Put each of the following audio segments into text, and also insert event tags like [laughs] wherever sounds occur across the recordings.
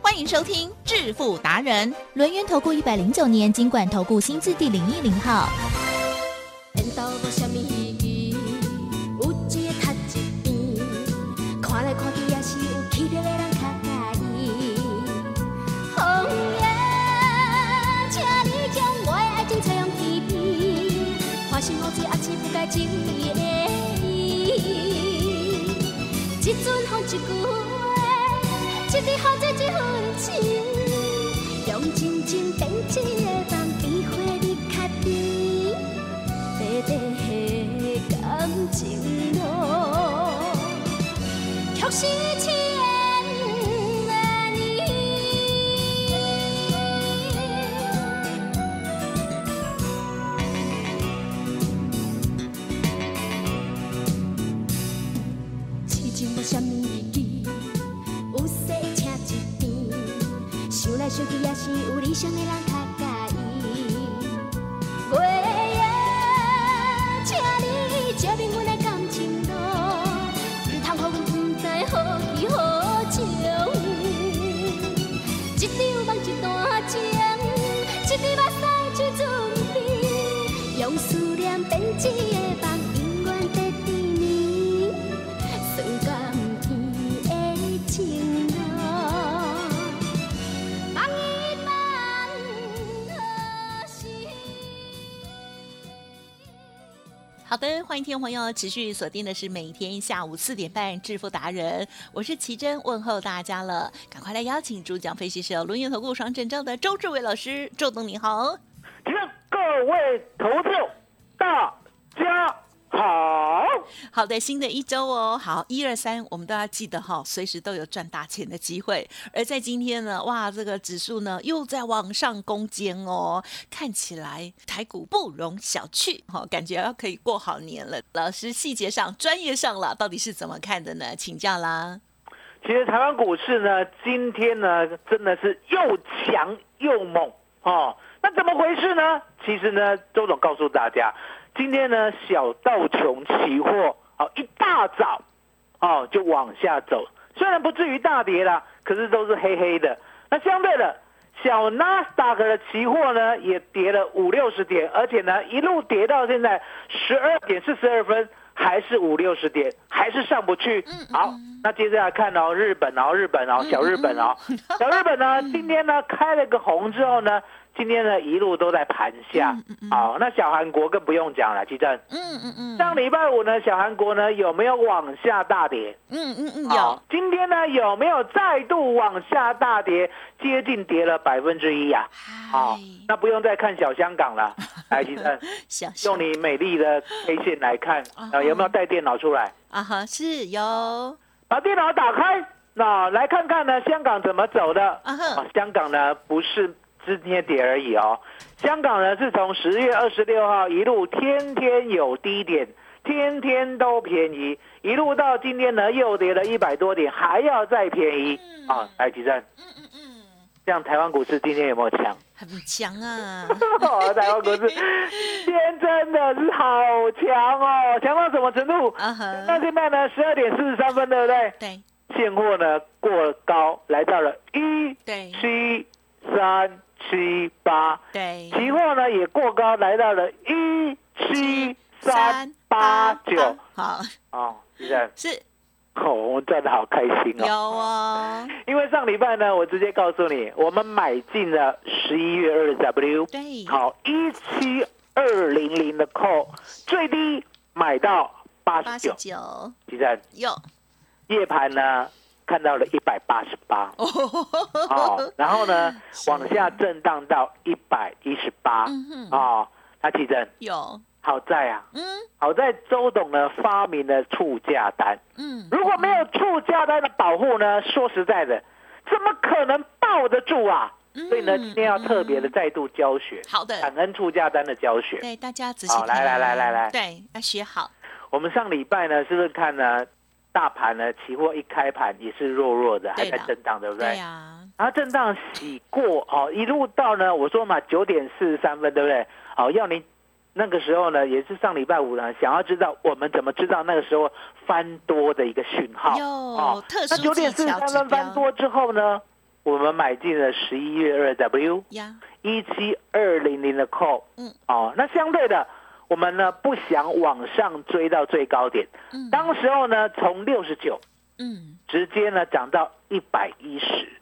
欢迎收听致富达人，轮源投顾一百零九年经管投顾新字第零一零号。你将我的爱情不该的意。一阵风一句情，好的，欢迎听众朋友持续锁定的是每天下午四点半《致富达人》，我是奇珍，问候大家了，赶快来邀请主讲分析师有轮源投顾双证照的周志伟老师，周董你好。请各位投票，大家好。好的，新的一周哦，好，一二三，我们都要记得哈，随时都有赚大钱的机会。而在今天呢，哇，这个指数呢又在往上攻坚哦，看起来台股不容小觑，哈、感觉要可以过好年了。老师，细节上、专业上了，到底是怎么看的呢？请教啦。其实台湾股市呢，今天呢真的是又强又猛哦。那怎么回事呢？其实呢，周总告诉大家，今天呢小道琼期货哦一大早哦就往下走，虽然不至于大跌啦，可是都是黑黑的。那相对的，小纳斯达克的期货呢也跌了五六十点，而且呢一路跌到现在十二点四十二分。还是五六十点，还是上不去。好，那接下来看哦，日本哦，日本哦，小日本哦，小日本呢，今天呢开了个红之后呢，今天呢一路都在盘下。好，那小韩国更不用讲了，基正。嗯嗯嗯上礼拜五呢，小韩国呢有没有往下大跌？嗯嗯嗯，好有，今天呢有没有再度往下大跌，接近跌了百分之一呀？好嗨，那不用再看小香港了，来，[laughs] 基正。用你美丽的 K 线来看，呃，有没有带电脑出来？啊哈，是有，把电脑打开，那来看看呢，香港怎么走的？啊哈啊，香港呢不是今天跌而已哦，香港呢是从十月二十六号一路天天有低点，天天都便宜，一路到今天呢又跌了一百多点，还要再便宜啊！来，吉正，嗯嗯嗯，这样台湾股市今天有没有强？很强啊，[laughs] 台湾股市今天真的是好强哦，强到什么程度？那现在呢，十二点四十三分，对不对？对现货呢过高，来到了一对七三七八，对，期货呢也过高，来到了一七三八九。好，哦，是。哦，我们赚的好开心哦。有哦。哦，因为上礼拜呢，我直接告诉你，我们买进了十一月二 W，对，好一七二零零的 call，最低买到八八十九，十九。依然有。夜盘呢看到了一百八十八。哦，哦，然后呢，[laughs] 往下震荡到一百一十八。哦，那其实有，好在啊，嗯。好在周董呢发明了促价单，嗯，如果没有促价单的保护呢，说实在的，怎么可能抱得住啊？所以呢，今天要特别的嗯再度教学好的，感恩促价单的教学。对大家仔细好来来来来来。对，要学好，我们上礼拜呢，是不是看呢？大盘呢，期货一开盘也是弱弱的，还在震荡，对不对？对呀，然后震荡洗过哦，一路到呢，我说嘛，九点四十三分，对不对？好，要你那个时候呢，也是上礼拜五呢，想要知道我们怎么知道那个时候翻多的一个讯号。哦特那九点四十三分翻多之后呢，我们买进了十一月二 W 呀，一七二零零的 call，嗯，哦，那相对的，我们呢不想往上追到最高点，嗯。当时候呢从六十九嗯。直接呢涨到一百一十，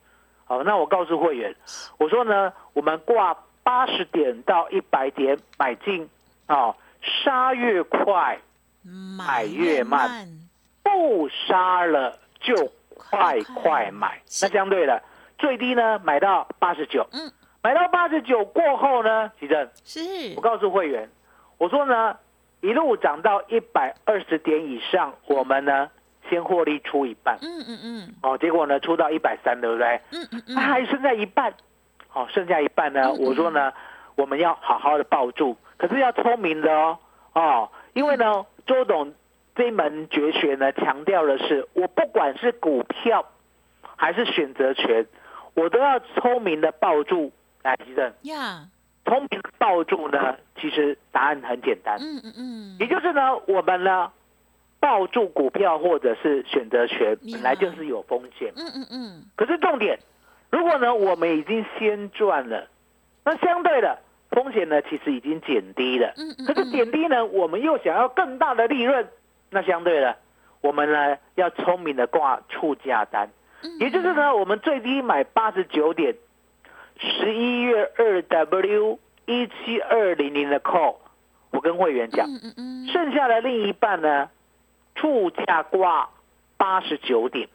好，那我告诉会员，我说呢，我们挂八十点到一百点买进，哦，杀越快，买越慢慢，不杀了就快快买。那相对的，最低呢买到八十九，嗯，买到八十九过后呢，其正，是。我告诉会员，我说呢，一路涨到一百二十点以上，我们呢先获利出一半。嗯嗯嗯。哦，结果呢出到一百三，对不对？嗯嗯它嗯，还剩下一半，好、剩下一半呢，嗯嗯我说呢，我们要好好的抱住，可是要聪明的哦，哦，因为呢，周董这一门绝学呢，强调的是，我不管是股票还是选择权，我都要聪明的抱住。来，吉正，呀，聪明地抱住呢，其实答案很简单，嗯嗯嗯，也就是呢，我们呢抱住股票或者是选择权，本来就是有风险。嗯嗯嗯，可是重点，如果呢我们已经先赚了，那相对的风险呢其实已经减低了。嗯嗯可是减低呢，我们又想要更大的利润，那相对的，我们呢要聪明的挂出价单，嗯。也就是呢我们最低买八十九点，十一月二 W 一七二零零的 call，我跟会员讲，剩下的另一半呢，出价挂八十九点。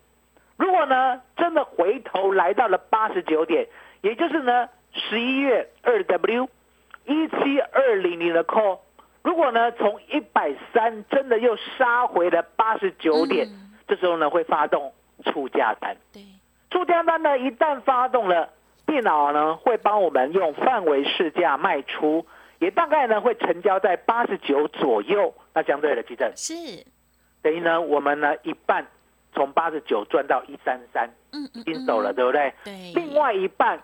如果呢真的回头来到了八十九点，也就是呢十一月二 W 一七二零零的 call，如果呢从一百三真的又杀回了八十九点，嗯这时候呢会发动出价单。对，出价单呢，一旦发动了，电脑呢会帮我们用范围市价卖出，也大概呢会成交在八十九左右。那相对的，基正。是，等于呢，我们呢一半从八十九赚到一三三，嗯嗯，已经走了，对不对？对，另外一半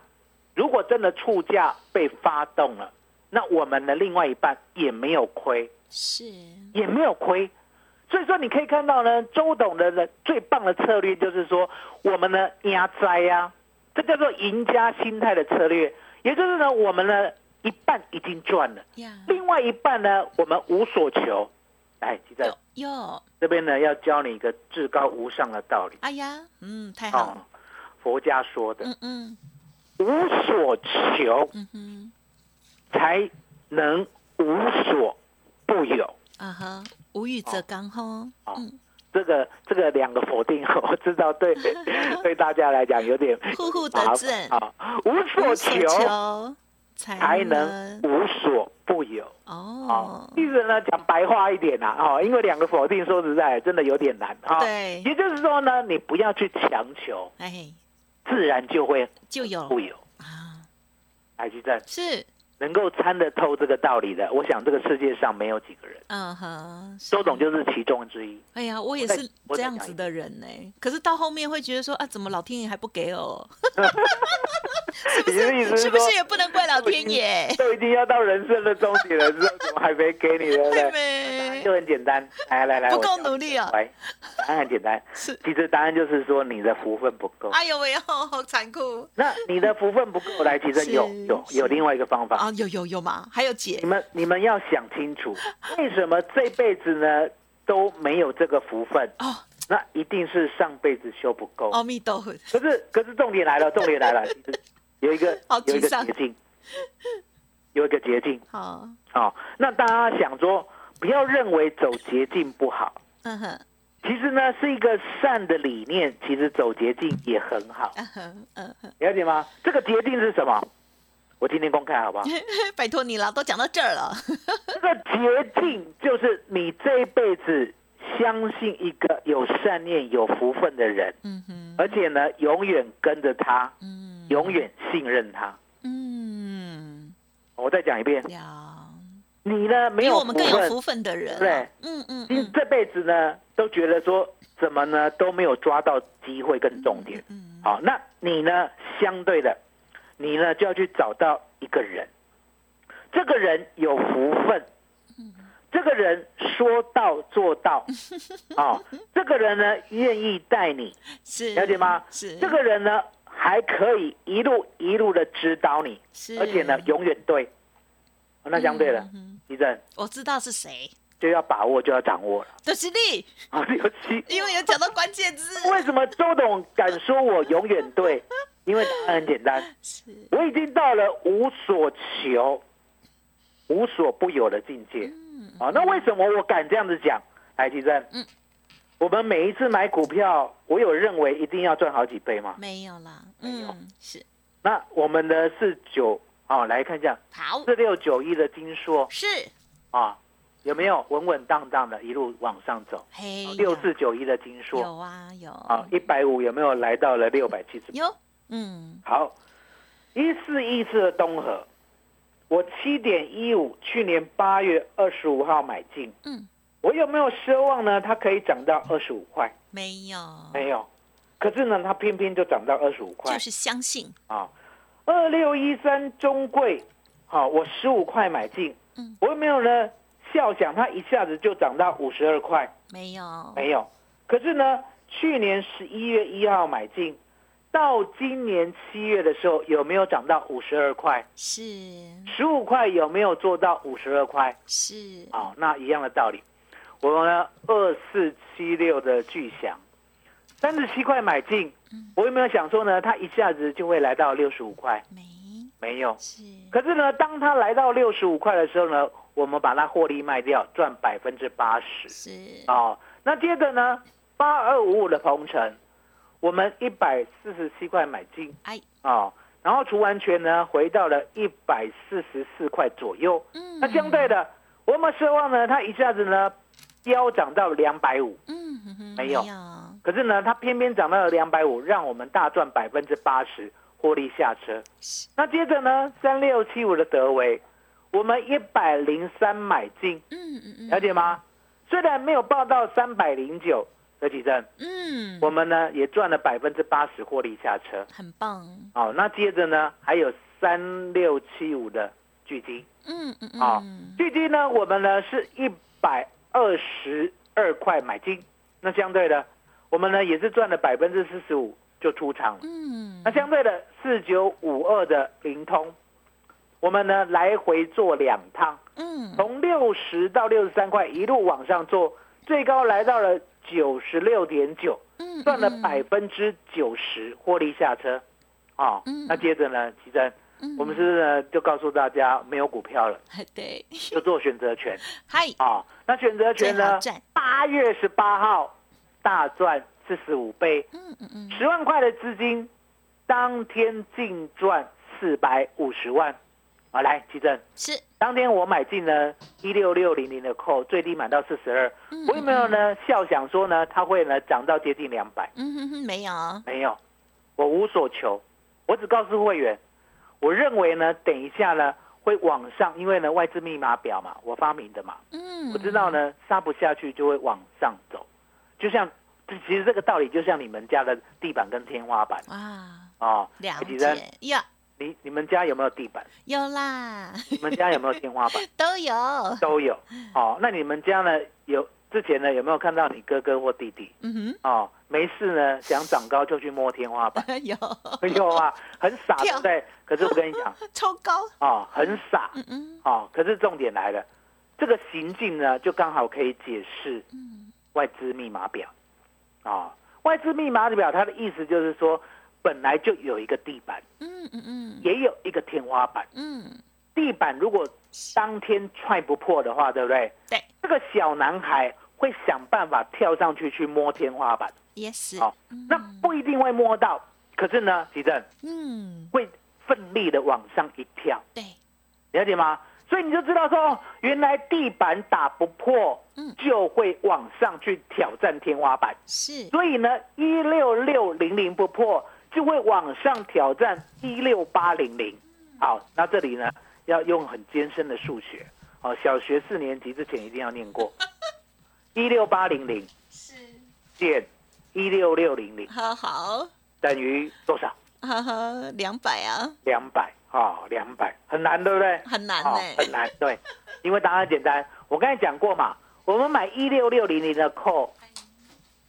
如果真的出价被发动了，那我们的另外一半也没有亏，是，也没有亏。所以说，你可以看到呢，周董的呢最棒的策略就是说，我们呢压灾呀，这叫做赢家心态的策略。也就是呢，我们呢一半已经赚了，呀，另外一半呢我们无所求。哎，记得有有，这边呢要教你一个至高无上的道理哎呀，嗯，太哦好，，佛家说的嗯嗯无所求嗯哼，才能无所不有。啊哈，无欲则刚吼，哦嗯，这个这个两个否定，[laughs] 我知道对 [laughs] 对大家来讲有点户户得麻正啊。无所求求才才能无所不有。哦哦，，意思呢讲白话一点呐、啊，哦，因为两个否定说实在真的有点难啊。对也就是说呢，你不要去强求，哎，自然就会就有不有。啊，海基正是，能够参得透这个道理的，我想这个世界上没有几个人。嗯哼，周董就是其中之一。哎呀，我也是这样子的人呢。可是到后面会觉得说啊，怎么老天爷还不给我？[laughs] 是不是？是是不是也不能怪老天爷？都已经要到人生的终点了，之后怎么还没给你，[laughs] 对不对没？就很简单，来来来，不够努力啊！来，答案很简单，是，其实答案就是说你的福分不够。哎呦喂，好好残酷那你的福分不够，来，其实有有有另外一个方法，啊！有有有吗？还有姐你们你们要想清楚，为什么这辈子呢都没有这个福分？哦，那一定是上辈子修不够。阿弥陀佛，可是可是重点来了，重点来了，[laughs] 有一个好有一个捷径，有一个捷径好，哦。那大家想说，不要认为走捷径不好，嗯哼，其实呢是一个善的理念，其实走捷径也很好，嗯哼，嗯哼，了解吗？这个捷径是什么？我今天公开好不好？[laughs] 拜托你了，都讲到这儿了，[laughs] 这个捷径就是你这一辈子相信一个有善念、有福分的人，嗯哼，而且呢永远跟着他，嗯，永远信任他。嗯，我再讲一遍，你呢没有我们更有，福分的人啊，对嗯嗯嗯。你这辈子呢都觉得说怎么呢都没有抓到机会跟重点。嗯，好，那你呢相对的，你呢就要去找到一个人，这个人有福分。这个人说到做到，啊、这个人呢愿意带你，是了解吗？是。这个人呢还可以一路一路的指导你，是，而且呢永远对。哦那相对了，嗯地震我知道是谁，就要把握，就要掌握了。就是你，啊，有七因为有讲到关键字，为什么周董敢说我永远对？因为答案很简单，是。我已经到了无所求、无所不有的境界。啊，那为什么我敢这样子讲？来，地震，嗯，我们每一次买股票，我有认为一定要赚好几倍吗？没有啦，没有。嗯，是。那我们的四九啊，来看一下好，四六九一的金硕。是。啊，有没有？稳稳当当的一路往上走？嘿，六四九一的金硕。有啊有。啊，一百五有没有？来到了六百七十？有，嗯好，一四一四的东河，我七点一五，去年八月二十五号买进，嗯，我有没有奢望呢？它可以涨到二十五块？没有，没有，可是呢，它偏偏就涨到二十五块就是相信，啊。二六一三中贵，好、我十五块买进，嗯我有没有呢？笑想它一下子就涨到五十二块？没有，没有。可是呢，去年十一月一号买进，到今年七月的时候，有没有涨到五十二块？是十五块有没有做到五十二块？是，啊、那一样的道理。我们呢，二四七六的巨响，三十七块买进，我有没有想说呢？它一下子就会来到六十五块？没没有。是，可是呢，当它来到六十五块的时候呢，我们把它获利卖掉，赚百分之八十。是哦，那接着呢，八二五五的鹏程，我们一百四十七块买进。哎，哦，然后除完权呢，回到了一百四十四块左右。嗯，那相对的，我们奢望呢，它一下子呢飙涨到两百五，嗯没有，可是呢，它偏偏涨到了两百五，让我们大赚百分之八十，获利下车。那接着呢，三六七五的德维，我们一百零三买进，嗯嗯嗯，了解吗？虽然没有报到三百零九的几阵，嗯，我们呢也赚了百分之八十获利下车。很棒，好、那接着呢还有三六七五的巨基，嗯嗯啊嗯，巨基呢我们呢是一百二十二块买进，那相对的我们呢也是赚了百分之四十五就出场了。嗯，那相对的四九五二的灵通，我们呢来回做两趟，嗯，从六十到六十三块一路往上做，最高来到了九十六点九，嗯赚了嗯。百分之九十获利下车。啊、嗯。那接着呢，奇珍，嗯。我们是不是呢就告诉大家没有股票了，[laughs] 对，就做选择权。嗨，啊、那选择权呢八月十八号大赚四十五倍，嗯嗯嗯，十万块的资金，当天净赚四百五十万。啊，来，奇正，是，当天我买进了一六六零零的扣，最低买到四十二。嗯我有没有呢？笑想说呢，它会呢涨到接近两百？嗯哼哼，没有，没有，我无所求，我只告诉会员，我认为呢，等一下呢会往上，因为呢外资密码表嘛，我发明的嘛，嗯，我知道呢杀不下去就会往上走，就像这其实这个道理就像你们家的地板跟天花板。哇，哦。了哎吉珍解。呀，你你们家有没有地板？有啦，你们家有没有天花板？[laughs] 都有，都有。哦，那你们家呢有之前呢有没有看到你哥哥或弟弟嗯哼哦没事呢想长高就去摸天花板？哼，[laughs] 有，有啊，很傻，对不对？可是我跟你讲 [laughs] 超高，哦，很傻嗯嗯哦。可是重点来了，这个行径呢就刚好可以解释嗯，外资密码表啊、外资密码表它的意思就是说，本来就有一个地板，嗯嗯嗯，也有一个天花板。嗯，地板如果当天踹不破的话，对不对？对，这个小男孩会想办法跳上去去摸天花板，也是，好那不一定会摸到，可是呢，吉正嗯，会奋力的往上一跳，对，了解吗？所以你就知道说，哦原来地板打不破嗯，就会往上去挑战天花板。是，所以呢，一六六零零不破，就会往上挑战一六八零零。好，那这里呢要用很艰深的数学，哦，小学四年级之前一定要念过。[laughs] 一六八零零。是，减一六六零零。好好，等于多少？哈哈，两百啊，两百。啊，两百。很难，对不对？哦很难呢，很难，对，因为答案简单。我刚才讲过嘛，我们买一六六零零的 call，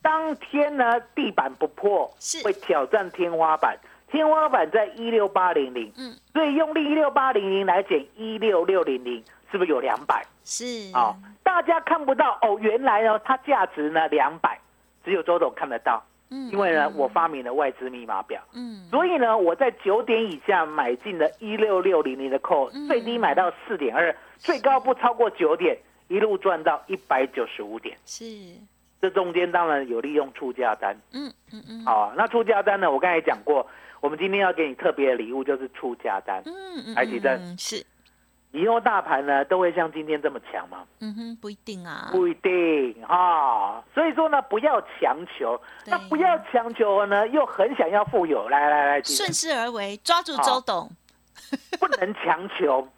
当天呢地板不破是，会挑战天花板，天花板在一六八零零，嗯，所以用一六八零零来减一六六零零，是不是有两百？是，哦，大家看不到哦，原来呢它价值呢两百，只有周董看得到，嗯因为呢我发明了外资密码表。嗯，所以呢，我在九点以下买进了一六六零零的 call，嗯。最低买到四点二，最高不超过九点，一路赚到一百九十五点。是，这中间当然有利用出价单，嗯嗯嗯，好、啊，那出价单呢，我刚才讲过，我们今天要给你特别的礼物，就是出价单。嗯嗯，台积电嗯是，以后大盘呢都会像今天这么强吗？嗯哼，不一定啊，不一定哈、所以说呢，不要强求，那不要强求呢，又很想要富有，来来来，顺势而为，抓住周董，不能强求，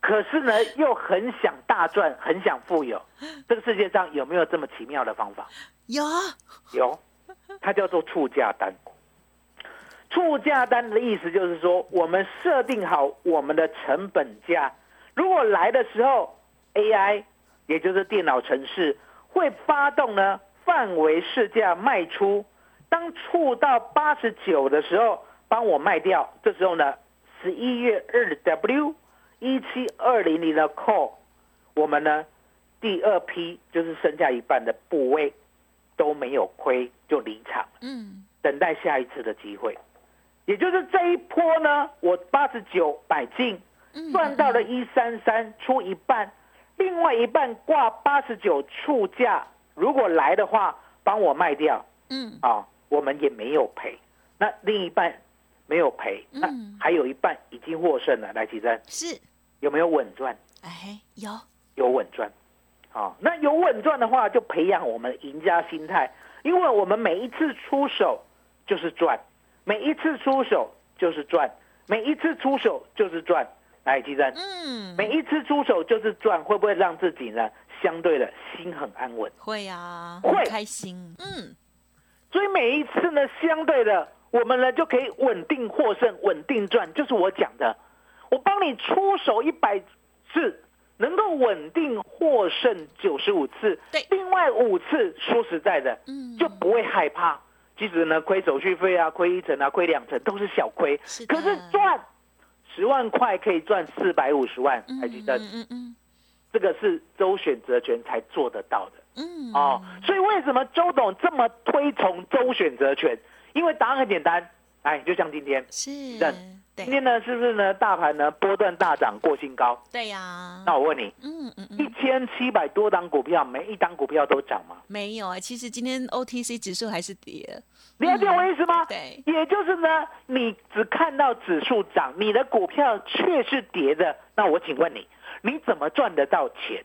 可是呢，又很想大赚，很想富有。[laughs] 这个世界上有没有这么奇妙的方法？有，有，它叫做促价单。触价单的意思就是说，我们设定好我们的成本价，如果来的时候，AI 也就是电脑程式会发动呢范围市价卖出，当触到八十九的时候，帮我卖掉。这时候呢，十一月二 W 一七二零零的 call，我们呢第二批就是剩下一半的部位都没有亏就离场，嗯等待下一次的机会。也就是这一波呢，我八十九买进，嗯，赚到了一三三，出一半，另外一半挂八十九触价，如果来的话，帮我卖掉嗯，啊，我们也没有赔。那另一半没有赔，那嗯还有一半已经获胜了。来，奇珍是，有没有稳赚？哎，有，有稳赚，啊，那有稳赚的话，就培养我们赢家心态，因为我们每一次出手就是赚，每一次出手就是赚，每一次出手就是赚。来，奇珍，嗯，每一次出手就是赚，会不会让自己呢相对的心很安稳？会啊，会。开心，嗯，所以每一次呢，相对的，我们呢就可以稳定获胜，稳定赚，就是我讲的，我帮你出手一百次，能够稳定获胜九十五次，对另外五次说实在的，嗯就不会害怕。即使呢亏手续费啊、亏一成啊、亏两成都是小亏，可是赚十万块可以赚四百五十万，嗯还记得嗯嗯嗯这个是周选择权才做得到的。嗯，哦，所以为什么周董这么推崇周选择权？因为答案很简单，哎，就像今天，是今天呢是不是呢大盘呢波段大涨过新高？对呀，那我问你，嗯嗯一嗯，千七百多档股票，每一档股票都涨吗？没有啊，其实今天 OTC 指数还是跌，了解我意思吗？对，也就是呢，你只看到指数涨，你的股票却是跌的。那我请问你，你怎么赚得到钱？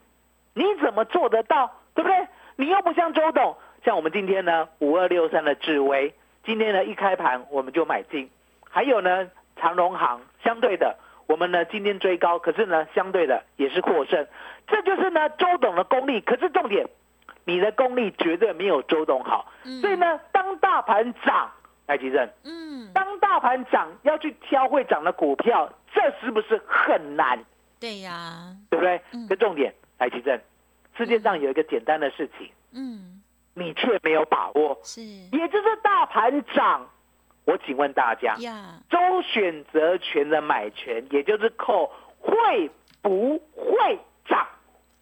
你怎么做得到？对不对？你又不像周董，像我们今天呢，五二六三的智威，今天呢一开盘我们就买进，还有呢长荣行，相对的，我们呢今天追高，可是呢相对的也是获胜，这就是呢周董的功力。可是重点，你的功力绝对没有周董好，嗯。所以呢，当大盘涨，来吉正。嗯，当大盘涨，要去挑会涨的股票，这是不是很难？对呀，对不对？嗯？这重点，来奇正，世界上有一个简单的事情，嗯，你却没有把握，是也就是大盘涨。我请问大家，呀，周选择权的买权，也就是扣会不会涨？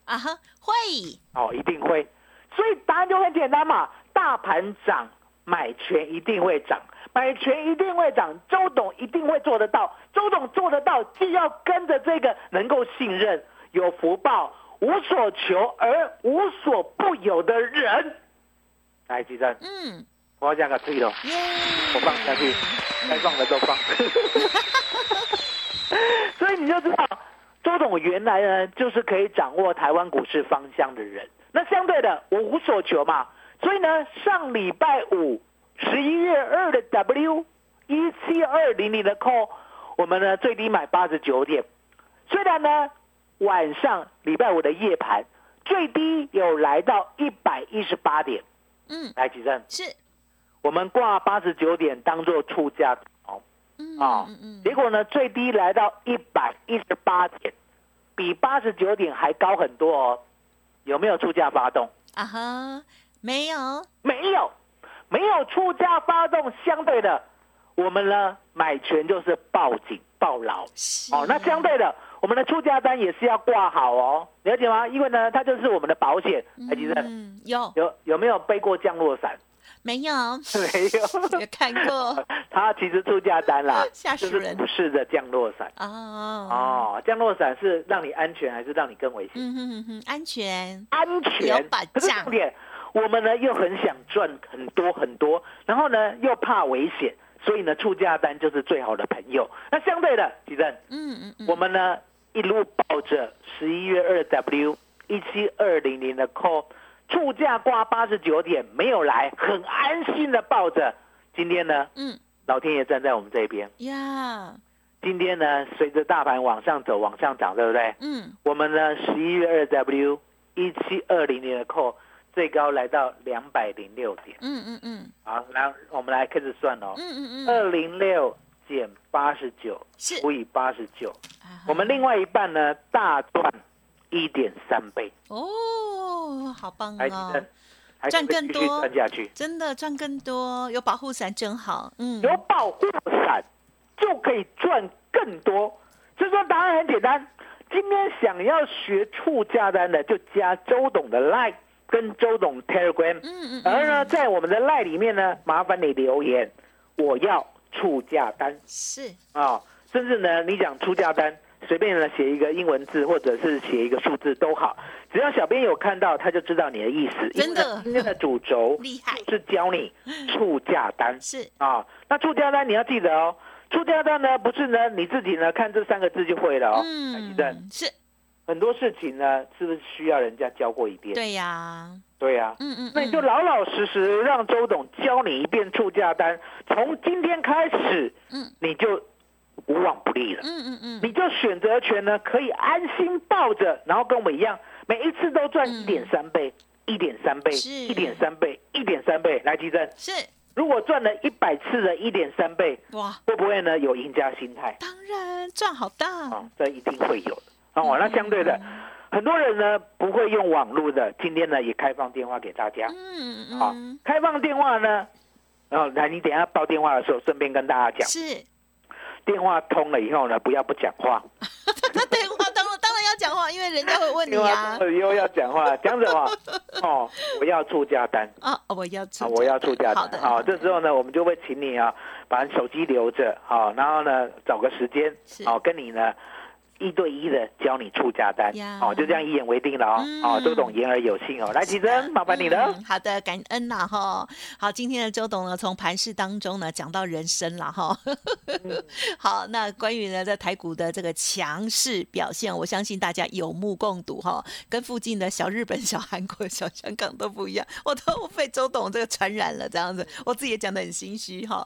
啊哈，会，哦，一定会。所以答案就很简单嘛，大盘涨，买权一定会涨，买权一定会涨，周董一定会做得到。周董做得到，既要跟着这个能够信任、有福报、无所求而无所不有的人。来，吉正，嗯，我要讲个推了，我放下去，该放的都放。[laughs] 所以你就知道，周董原来呢就是可以掌握台湾股市方向的人。那相对的，我无所求嘛。所以呢，上礼拜五十一月二的 W 一七二零零的 call，我们呢最低买八十九点，虽然呢晚上礼拜五的夜盘最低有来到一百一十八点，嗯，来举证，是，我们挂八十九点当做出价哦。嗯嗯，结果呢最低来到一百一十八点，比八十九点还高很多哦，有没有出价发动？啊哈，没有，没有，没有出价发动，相对的，我们呢买权就是报警报牢。哦。那相对的，我们的出价单也是要挂好哦，了解吗？因为呢，它就是我们的保险。台积电嗯，有有有没有背过降落伞？没有？没有，[laughs] 有看过 [laughs] 它其实出价单啦，[laughs] 吓死人就是不是的降落伞哦，哦。降落伞是让你安全还是让你更危险？嗯哼哼哼，安全，安有全保，可是障重点，我们呢又很想赚很多很多，然后呢又怕危险，所以呢出价单就是最好的朋友。那相对的，吉正，嗯嗯嗯，我们呢一路抱着十一月二 W 一七二零零的 call，出价挂八十九点没有来，很安心的抱着。今天呢，嗯老天爷站在我们这边。呀，今天呢，随着大盘往上走，往上涨，对不对？嗯我们呢，十一月二 W 一七二零零的 call 最高来到两百零六点。嗯嗯嗯好，来我们来开始算哦，嗯嗯嗯，二零六减八十九除以八十九，我们另外一半呢大赚一点三倍，哦，好棒还记哦赚更多赚下去。真的赚更多，有保护伞真好，嗯，有保护伞就可以赚更多。所以说答案很简单，今天想要学出价单的，就加周董的 Line 跟周董 Telegram。嗯嗯而呢，嗯，在我们的 Line 里面呢，麻烦你留言，我要出价单。是，啊、甚至呢，你讲出价单，随便呢写一个英文字或者是写一个数字都好，只要小编有看到，他就知道你的意思。真的。今天的主轴厉害。是教你出价单。是，啊，那出价单你要记得哦，出价单呢不是呢你自己呢看这三个字就会了哦，嗯，是，很多事情呢是不是需要人家教过一遍？对呀，对呀、嗯嗯，那你就嗯老老实实让周董教你一遍出价单，从今天开始，嗯，你就无往不利了。嗯嗯嗯，你就选择权呢，可以安心抱着，然后跟我们一样，每一次都赚嗯一点三倍，一点三倍，是。一点三倍，一点三倍。来，基正，是，如果赚了一百次的一点三倍，哇，会不会呢有赢家心态？当然赚好大，啊？这一定会有的。哦，那相对的，很多人呢不会用网络的，今天呢也开放电话给大家。嗯好嗯，，开放电话呢，然后来你等一下报电话的时候，顺便跟大家讲，是，电话通了以后呢，不要不讲话。他电话当然当然要讲话，因为人家会问你啊 [laughs] 以后要讲话，讲什么？[laughs] 哦，我要出价单。啊，我要出啊，，我要出价单好，这时候呢，我们就会请你啊，把手机留着，好，然后呢，找个时间是，好，跟你呢一对一的教你出价单呀，好，就这样一言为定了哦，嗯好，周董言而有信哦，来，启真，麻烦你了。嗯好的，感恩啦哈。好，今天的周董呢，从盘市当中呢讲到人生了哈。嗯 [laughs] 好，那关于呢在台股的这个强势表现，我相信大家有目共睹哈。跟附近的小日本、小韩国、小香港都不一样，我都被周董这个传染了，这样子，我自己也讲的很心虚哈。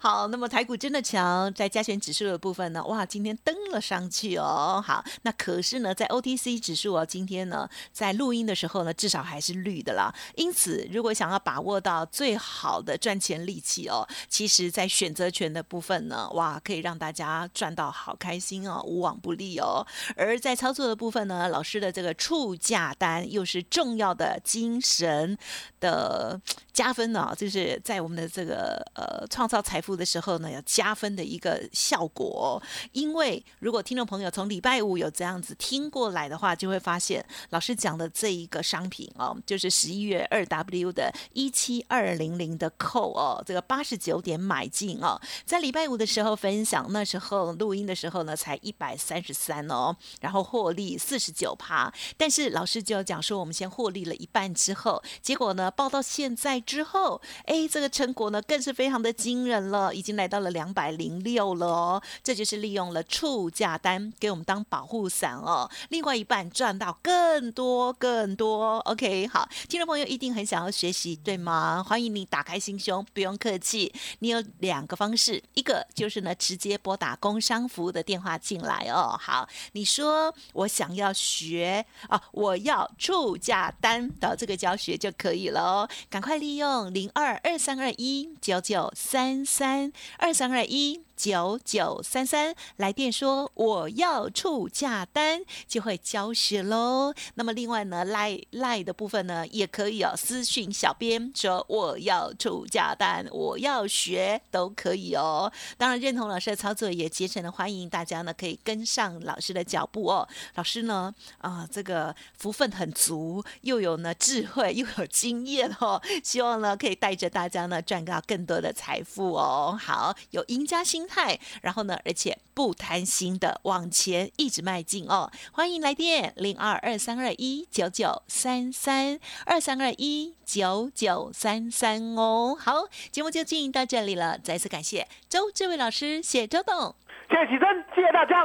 好，那么台股真的强，在加权指数的部分呢，哇，今天登了上去哦。哦好，那可是呢，在 OTC 指数哦，今天呢，在录音的时候呢，至少还是绿的啦。因此，如果想要把握到最好的赚钱利器哦，其实在选择权的部分呢，哇，可以让大家赚到好开心哦，无往不利哦。而在操作的部分呢，老师的这个触价单又是重要的精神的加分呢、就是在我们的这个呃创造财富的时候呢，有加分的一个效果、因为如果听众朋友从礼拜五有这样子听过来的话，就会发现老师讲的这一个商品哦，就是十一月二 W 的一七二零零的扣哦，这个八十九点买进哦，在礼拜五的时候分享，那时候录音的时候呢，才一百三十三哦，然后获利四十九趴。但是老师就讲说，我们先获利了一半之后，结果呢，报到现在之后，哎，这个成果呢更是非常的惊人了，已经来到了两百零六了哦。这就是利用了触价单给我们当保护伞哦。另外一半赚到更多更多。OK，好，听众朋友一定很想要学习，对吗？欢迎你打开心胸，不用客气。你有两个方式，一个就是呢直接拨打工商服务的电话进来哦。好，你说我想要学啊，我要触价单的这个教学就可以了哦。赶快利用零二二三二一九九三三二三二一。九九三三来电说我要出价单，就会教学喽。那么另外呢，赖赖的部分呢，也可以哦，私讯小编说我要出价单，我要学都可以哦。当然认同老师的操作，也竭诚的欢迎大家呢，可以跟上老师的脚步哦。老师呢，啊，这个福分很足，又有呢智慧，又有经验哦。[laughs] 希望呢，可以带着大家呢，赚到更多的财富哦。好，有赢家心。态，然后呢，而且不贪心的往前一直迈进哦。欢迎来电零二二三二一九九三三二三二一九九三三哦。好，节目就进行到这里了，再次感谢周志伟老师，谢周董，谢谢启真，谢谢大家，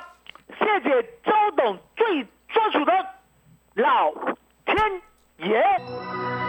谢谢周董最专属的老天爷。